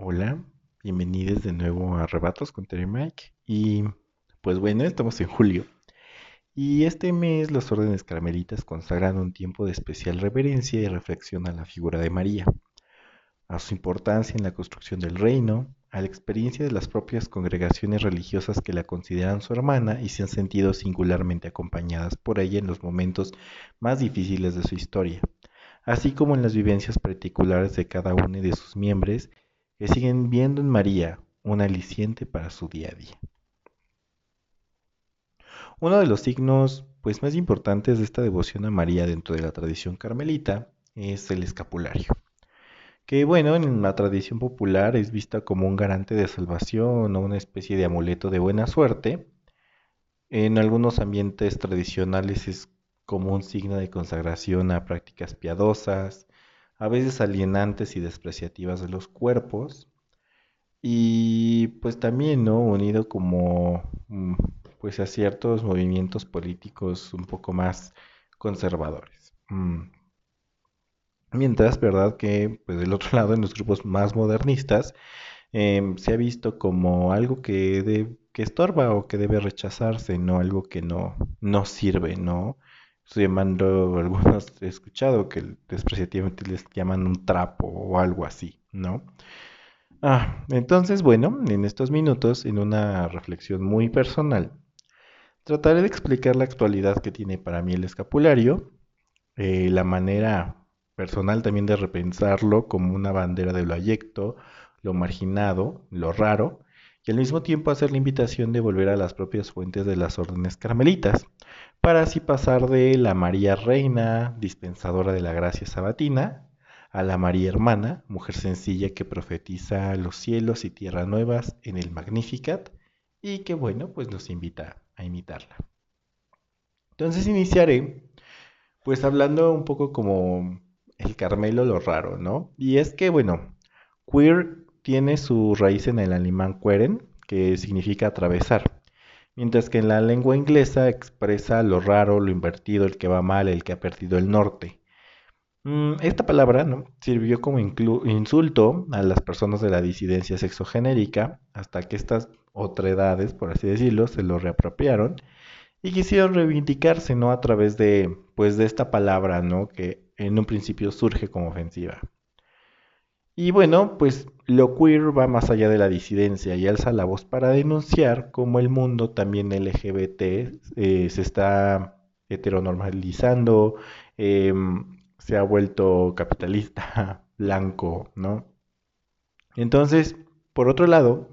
Hola, bienvenidos de nuevo a Arrebatos con Terry Mike. Y pues bueno, estamos en julio. Y este mes las órdenes carmelitas consagran un tiempo de especial reverencia y reflexión a la figura de María, a su importancia en la construcción del reino, a la experiencia de las propias congregaciones religiosas que la consideran su hermana y se han sentido singularmente acompañadas por ella en los momentos más difíciles de su historia, así como en las vivencias particulares de cada uno de sus miembros que siguen viendo en María un aliciente para su día a día. Uno de los signos pues, más importantes de esta devoción a María dentro de la tradición carmelita es el escapulario, que bueno, en la tradición popular es vista como un garante de salvación o una especie de amuleto de buena suerte. En algunos ambientes tradicionales es como un signo de consagración a prácticas piadosas, a veces alienantes y despreciativas de los cuerpos, y pues también, ¿no? Unido como mm, pues a ciertos movimientos políticos un poco más conservadores. Mm. Mientras, ¿verdad? Que pues del otro lado, en los grupos más modernistas, em, se ha visto como algo que, que estorba o que debe rechazarse, no algo que no, no sirve, ¿no? Estoy llamando, algunos he escuchado que despreciativamente les llaman un trapo o algo así, ¿no? Ah, entonces, bueno, en estos minutos, en una reflexión muy personal, trataré de explicar la actualidad que tiene para mí el escapulario, eh, la manera personal también de repensarlo como una bandera de lo ayecto, lo marginado, lo raro, y al mismo tiempo hacer la invitación de volver a las propias fuentes de las órdenes carmelitas, para así pasar de la María Reina, dispensadora de la gracia sabatina, a la María Hermana, mujer sencilla que profetiza los cielos y tierras nuevas en el Magnificat y que bueno, pues nos invita a imitarla. Entonces iniciaré pues hablando un poco como el Carmelo lo raro, ¿no? Y es que bueno, queer tiene su raíz en el alemán queren, que significa atravesar, mientras que en la lengua inglesa expresa lo raro, lo invertido, el que va mal, el que ha perdido el norte. Mm, esta palabra ¿no? sirvió como insulto a las personas de la disidencia sexogenérica hasta que estas otredades, por así decirlo, se lo reapropiaron y quisieron reivindicarse ¿no? a través de, pues, de esta palabra ¿no? que en un principio surge como ofensiva. Y bueno, pues lo queer va más allá de la disidencia y alza la voz para denunciar cómo el mundo también LGBT eh, se está heteronormalizando, em, se ha vuelto capitalista, blanco, ¿no? Entonces, por otro lado,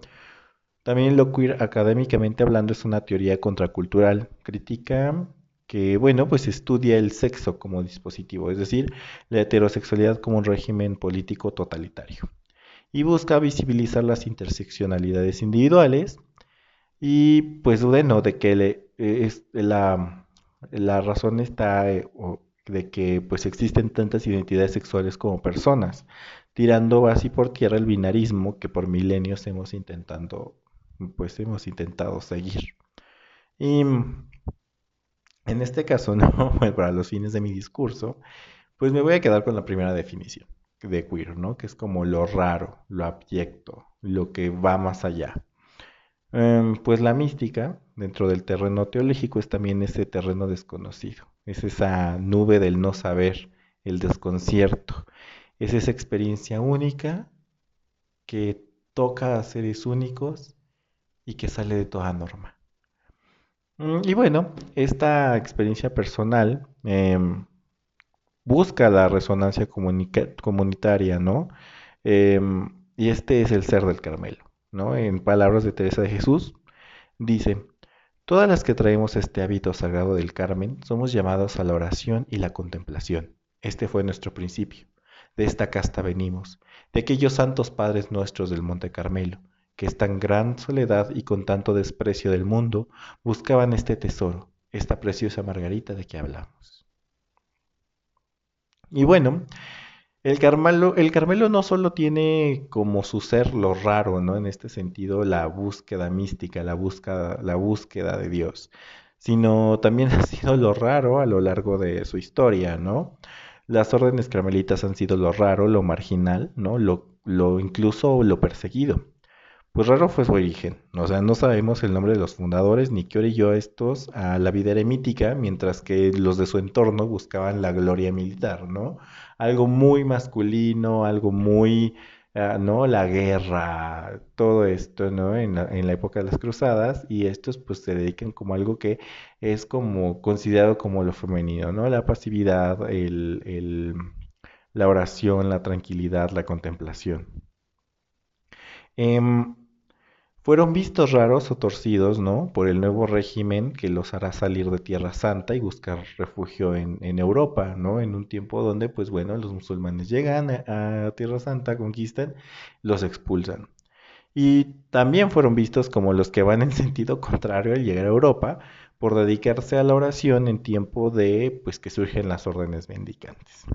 también lo queer académicamente hablando es una teoría contracultural, crítica que, bueno, pues estudia el sexo como dispositivo, es decir, la heterosexualidad como un régimen político totalitario. Y busca visibilizar las interseccionalidades individuales y, pues, bueno, de que es, la, la razón está, eh, de que pues existen tantas identidades sexuales como personas, tirando así por tierra el binarismo que por milenios hemos intentando, pues hemos intentado seguir. Y en este caso, ¿no? para los fines de mi discurso, pues me voy a quedar con la primera definición de queer, ¿no? Que es como lo raro, lo abyecto, lo que va más allá. Em, pues la mística, dentro del terreno teológico, es también ese terreno desconocido es esa nube del no saber, el desconcierto, es esa experiencia única que toca a seres únicos y que sale de toda norma. Mm, y bueno, esta experiencia personal em, busca la resonancia comunitaria, ¿no? Em, y este es el ser del Carmelo, ¿no? En palabras de Teresa de Jesús, dice, Todas las que traemos este hábito sagrado del Carmen somos llamados a la oración y la contemplación. Este fue nuestro principio. De esta casta venimos, de aquellos santos padres nuestros del Monte Carmelo, que tan gran soledad y con tanto desprecio del mundo, buscaban este tesoro, esta preciosa margarita de que hablamos. Y bueno, el Carmelo, el Carmelo no solo tiene como su ser lo raro, ¿no? En este sentido, la búsqueda mística, la búsqueda, la búsqueda de Dios, sino también ha sido lo raro a lo largo de su historia, ¿no? las órdenes carmelitas han sido lo raro, lo marginal, ¿no? Lo, lo incluso lo perseguido. Pues raro fue su origen, o sea, no sabemos el nombre de los fundadores ni qué orilló a estos a la vida eremítica, mientras que los de su entorno buscaban la gloria militar, ¿no? Algo muy masculino, algo muy, ah, ¿no? La guerra, todo esto, ¿no? En la, en la época de las cruzadas, y estos pues se dedican como algo que es como considerado como lo femenino, ¿no? La pasividad, el, el- la oración, la tranquilidad, la contemplación. Em, fueron vistos raros o torcidos, ¿no? Por el nuevo régimen que los hará salir de Tierra Santa y buscar refugio en, Europa, ¿no? En un tiempo donde, pues bueno, los musulmanes llegan a, a Tierra Santa, conquistan, los expulsan. Y también fueron vistos como los que van en sentido contrario al llegar a Europa por dedicarse a la oración en tiempo de, pues, que surgen las órdenes mendicantes.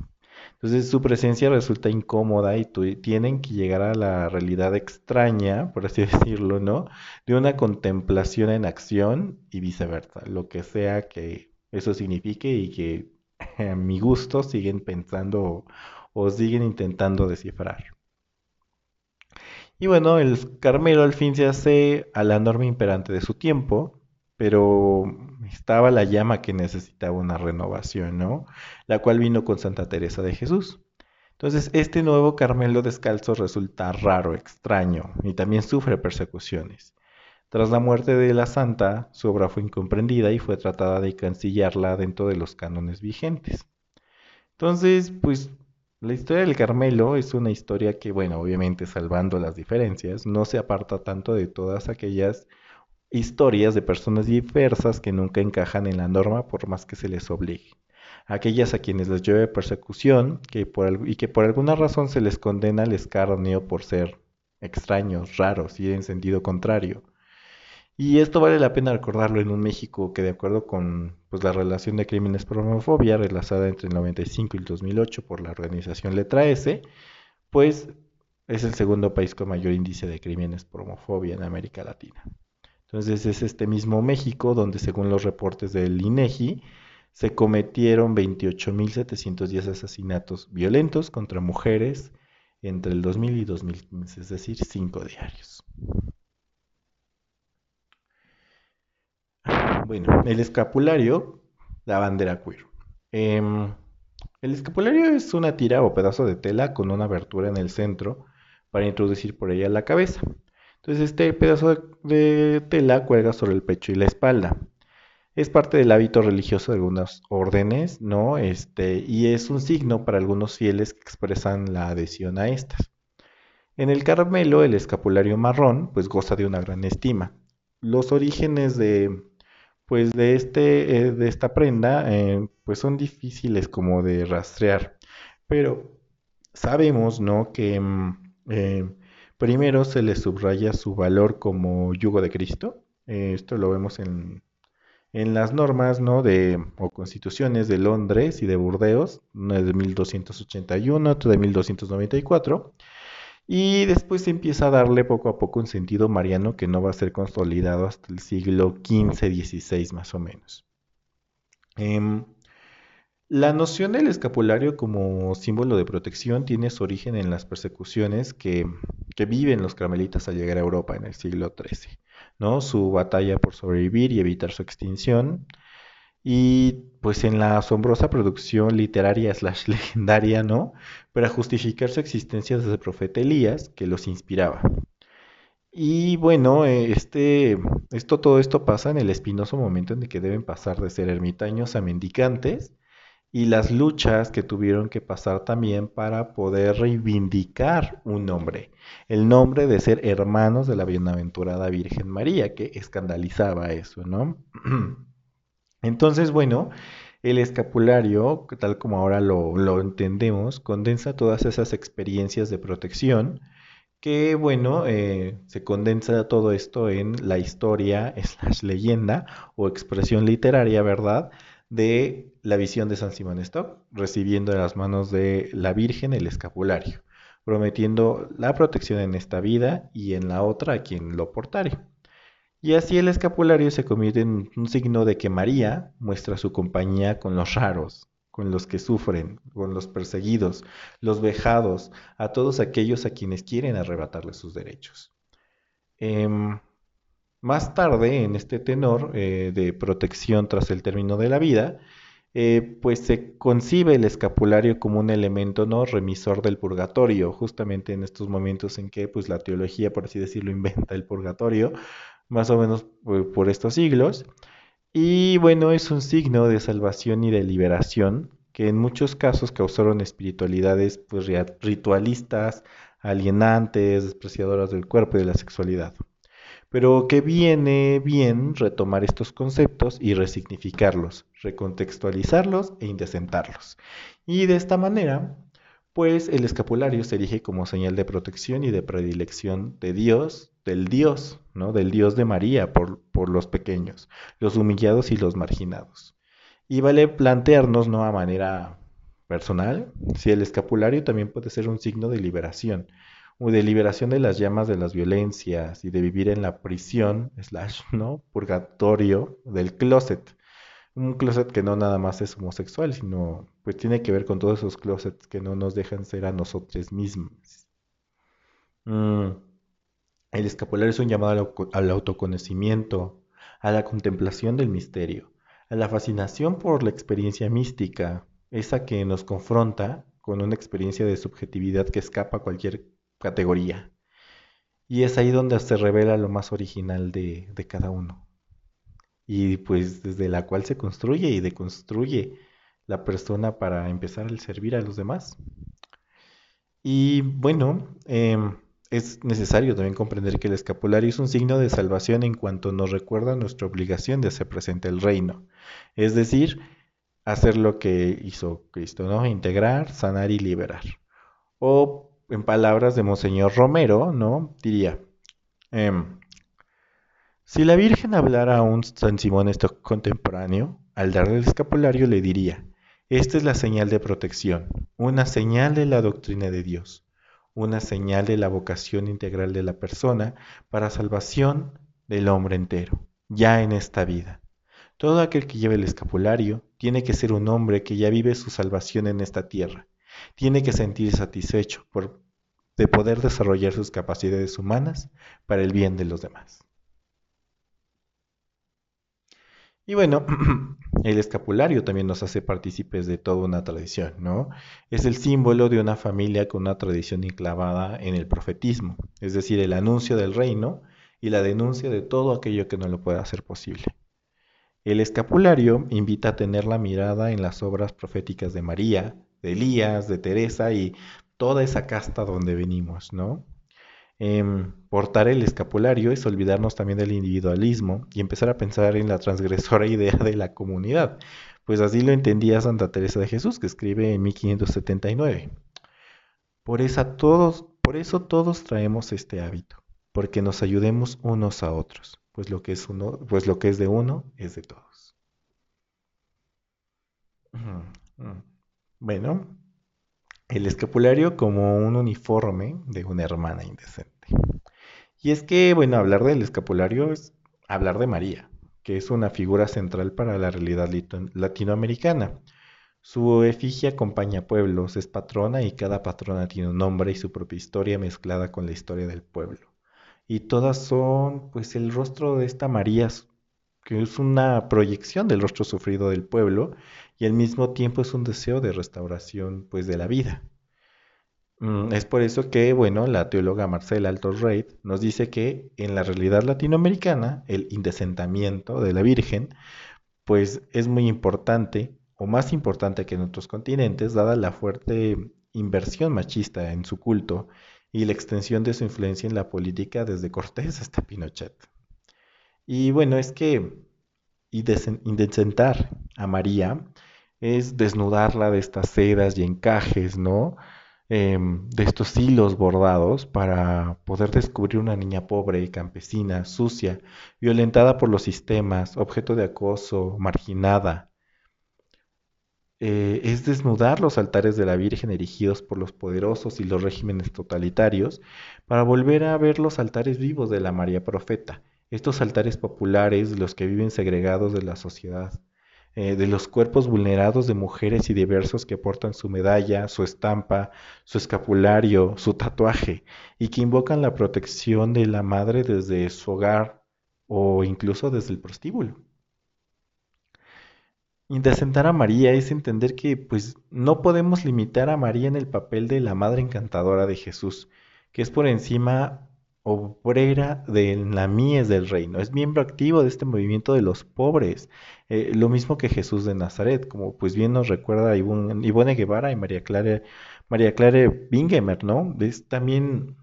Entonces su presencia resulta incómoda y tienen que llegar a la realidad extraña, por así decirlo, ¿no? De una contemplación en acción y viceversa, lo que sea que eso signifique y que a mi gusto siguen pensando o siguen intentando descifrar. Y bueno, el Carmelo al fin se hace a la norma imperante de su tiempo, pero estaba la llama que necesitaba una renovación, ¿no? La cual vino con Santa Teresa de Jesús. Entonces, este nuevo Carmelo descalzo resulta raro, extraño, y también sufre persecuciones. Tras la muerte de la santa, su obra fue incomprendida y fue tratada de cancillarla dentro de los cánones vigentes. Entonces, pues la historia del Carmelo es una historia que, bueno, obviamente salvando las diferencias, no se aparta tanto de todas aquellas historias de personas diversas que nunca encajan en la norma por más que se les obligue. Aquellas a quienes les llueve persecución que por, y que por alguna razón se les condena al escarnio por ser extraños, raros y en sentido contrario. Y esto vale la pena recordarlo en un México que de acuerdo con pues, la relación de crímenes por homofobia realizada entre el 95 y el 2008 por la organización Letra S, pues es el segundo país con mayor índice de crímenes por homofobia en América Latina. Entonces es este mismo México donde según los reportes del INEGI se cometieron 28.710 asesinatos violentos contra mujeres entre el 2000 y 2015, es decir, 5 diarios. Bueno, el escapulario, la bandera queer. Em, el escapulario es una tira o pedazo de tela con una abertura en el centro para introducir por ella la cabeza. Entonces este pedazo de, tela cuelga sobre el pecho y la espalda. Es parte del hábito religioso de algunas órdenes, ¿no? Este, y es un signo para algunos fieles que expresan la adhesión a estas. En el Carmelo, el escapulario marrón, pues goza de una gran estima. Los orígenes de, pues de este, eh, de esta prenda, eh, pues son difíciles como de rastrear, pero sabemos, ¿no? Que mm, eh, primero se le subraya su valor como yugo de Cristo. Esto lo vemos en las normas, ¿no? de, o constituciones de Londres y de Burdeos, de 1281, otra de 1294, y después empieza a darle poco a poco un sentido mariano que no va a ser consolidado hasta el siglo XV-XVI más o menos. Em, la noción del escapulario como símbolo de protección tiene su origen en las persecuciones que, viven los carmelitas al llegar a Europa en el siglo XIII, ¿no? Su batalla por sobrevivir y evitar su extinción, y pues en la asombrosa producción literaria slash legendaria, ¿no? Para justificar su existencia desde el profeta Elías, que los inspiraba. Y bueno, eh, este, esto, todo esto pasa en el espinoso momento en el que deben pasar de ser ermitaños a mendicantes y las luchas que tuvieron que pasar también para poder reivindicar un nombre, el nombre de ser hermanos de la bienaventurada Virgen María, que escandalizaba eso, ¿no? Entonces, bueno, el escapulario, tal como ahora lo, lo entendemos, condensa todas esas experiencias de protección que, bueno, eh, se condensa todo esto en la historia, slash leyenda o expresión literaria, ¿verdad? De la visión de San Simón Stock, recibiendo de las manos de la Virgen el escapulario, prometiendo la protección en esta vida y en la otra a quien lo portare. Y así el escapulario se convierte en un signo de que María muestra su compañía con los raros, con los que sufren, con los perseguidos, los vejados, a todos aquellos a quienes quieren arrebatarles sus derechos. Em, más tarde, en este tenor eh, de protección tras el término de la vida, eh, pues se concibe el escapulario como un elemento no remisor del purgatorio, justamente en estos momentos en que pues la teología, por así decirlo, inventa el purgatorio, más o menos por estos siglos. Y bueno, es un signo de salvación y de liberación que en muchos casos causaron espiritualidades pues, ritualistas, alienantes, despreciadoras del cuerpo y de la sexualidad. Pero que viene bien retomar estos conceptos y resignificarlos, recontextualizarlos e indecentarlos. Y de esta manera, pues el escapulario se erige como señal de protección y de predilección de Dios, del Dios, ¿no? Del Dios de María por, por los pequeños, los humillados y los marginados. Y vale plantearnos, ¿no? A manera personal, si el escapulario también puede ser un signo de liberación, o de liberación de las llamas de las violencias y de vivir en la prisión, slash, ¿no? Purgatorio del closet. Un closet que no nada más es homosexual, sino pues tiene que ver con todos esos closets que no nos dejan ser a nosotros mismos. Mm. El escapulario es un llamado al autoconocimiento, a la contemplación del misterio, a la fascinación por la experiencia mística, esa que nos confronta con una experiencia de subjetividad que escapa a cualquier categoría. Y es ahí donde se revela lo más original de, cada uno. Y pues desde la cual se construye y deconstruye la persona para empezar a servir a los demás. Y bueno, eh, es necesario también comprender que el escapulario es un signo de salvación en cuanto nos recuerda nuestra obligación de hacer presente el reino, es decir, hacer lo que hizo Cristo, ¿no? Integrar, sanar y liberar. O en palabras de Monseñor Romero, ¿no? Diría, em, si la Virgen hablara a un San Simón esto contemporáneo, al darle el escapulario le diría, esta es la señal de protección, una señal de la doctrina de Dios una señal de la vocación integral de la persona para salvación del hombre entero, ya en esta vida. Todo aquel que lleve el escapulario tiene que ser un hombre que ya vive su salvación en esta tierra. Tiene que sentir satisfecho por, de poder desarrollar sus capacidades humanas para el bien de los demás. Y bueno, el escapulario también nos hace partícipes de toda una tradición, ¿no? Es el símbolo de una familia con una tradición enclavada en el profetismo, es decir, el anuncio del reino y la denuncia de todo aquello que no lo pueda hacer posible. El escapulario invita a tener la mirada en las obras proféticas de María, de Elías, de Teresa y toda esa casta donde venimos, ¿no? Em, portar el escapulario es olvidarnos también del individualismo y empezar a pensar en la transgresora idea de la comunidad, pues así lo entendía Santa Teresa de Jesús, que escribe en 1579. Por, esa todos, por eso todos traemos este hábito, porque nos ayudemos unos a otros, pues lo que es, uno, pues lo que es de uno es de todos. Bueno, el escapulario como un uniforme de una hermana indecente. Y es que, bueno, hablar del escapulario es hablar de María, que es una figura central para la realidad latinoamericana. Su efigie acompaña pueblos, es patrona y cada patrona tiene un nombre y su propia historia mezclada con la historia del pueblo. Y todas son, pues, el rostro de esta María, que es una proyección del rostro sufrido del pueblo y al mismo tiempo es un deseo de restauración pues de la vida. Mm, es por eso que, bueno, la teóloga Marcela Altos Reid nos dice que en la realidad latinoamericana el indecentamiento de la Virgen pues es muy importante o más importante que en otros continentes dada la fuerte inversión machista en su culto y la extensión de su influencia en la política desde Cortés hasta Pinochet. Y bueno, es que indecentar a María es desnudarla de estas sedas y encajes, ¿no? Em, de estos hilos bordados para poder descubrir una niña pobre, campesina, sucia, violentada por los sistemas, objeto de acoso, marginada. Eh, es desnudar los altares de la Virgen erigidos por los poderosos y los regímenes totalitarios para volver a ver los altares vivos de la María Profeta, estos altares populares, los que viven segregados de la sociedad eh, de los cuerpos vulnerados de mujeres y diversos que portan su medalla, su estampa, su escapulario, su tatuaje, y que invocan la protección de la madre desde su hogar o incluso desde el prostíbulo. Indecentar a María es entender que pues no podemos limitar a María en el papel de la madre encantadora de Jesús, que es por encima obrera de la mies del reino, es miembro activo de este movimiento de los pobres, eh, lo mismo que Jesús de Nazaret, como pues bien nos recuerda Ivone Guevara y María Clara, Bingemer, ¿no? Es también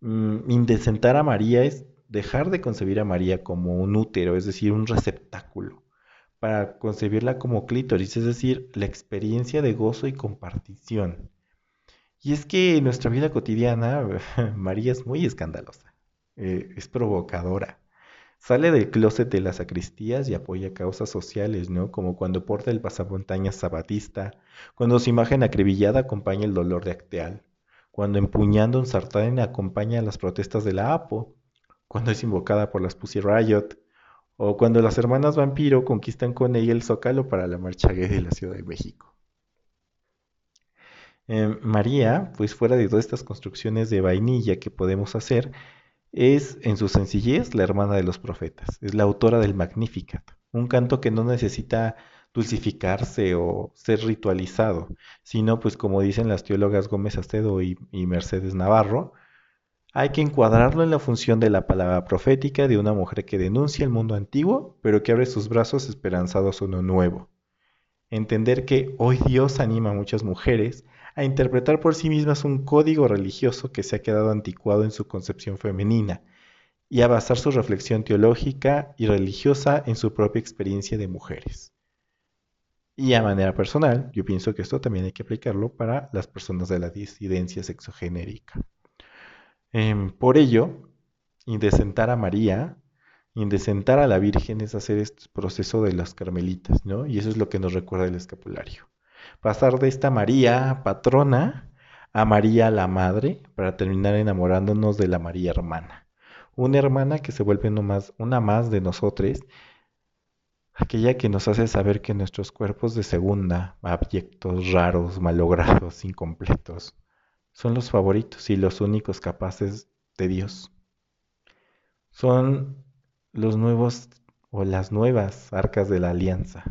mm, indecentar a María es dejar de concebir a María como un útero, es decir, un receptáculo para concebirla como clítoris, es decir, la experiencia de gozo y compartición. Y es que nuestra vida cotidiana, María es muy escandalosa, eh, es provocadora. Sale del closet de las sacristías y apoya causas sociales, ¿no? Como cuando porta el pasamontañas sabatista, cuando su imagen acribillada acompaña el dolor de Acteal, cuando empuñando un sartén acompaña las protestas de la APO, cuando es invocada por las Pussy Riot, o cuando las hermanas vampiro conquistan con ella el zócalo para la marcha gay de la Ciudad de México. Em, María, pues fuera de todas estas construcciones de vainilla que podemos hacer, es en su sencillez la hermana de los profetas, es la autora del Magnificat, un canto que no necesita dulcificarse o ser ritualizado, sino pues como dicen las teólogas Gómez Astedo y Mercedes Navarro, hay que encuadrarlo en la función de la palabra profética de una mujer que denuncia el mundo antiguo, pero que abre sus brazos esperanzados a uno nuevo. Entender que hoy Dios anima a muchas mujeres a interpretar por sí mismas un código religioso que se ha quedado anticuado en su concepción femenina y a basar su reflexión teológica y religiosa en su propia experiencia de mujeres. Y a manera personal, yo pienso que esto también hay que aplicarlo para las personas de la disidencia sexogenérica. Em, por ello, indecentar a María, indecentar a la Virgen es hacer este proceso de las carmelitas, ¿no? Y eso es lo que nos recuerda el escapulario. Pasar de esta María patrona a María la Madre para terminar enamorándonos de la María hermana. Una hermana que se vuelve una más de nosotros, aquella que nos hace saber que nuestros cuerpos de segunda, abyectos, raros, malogrados, incompletos, son los favoritos y los únicos capaces de Dios. Son los nuevos o las nuevas arcas de la alianza.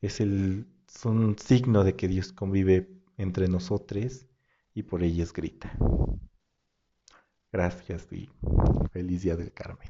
Es el son signo de que Dios convive entre nosotros y por ellas grita. Gracias y feliz día del Carmen.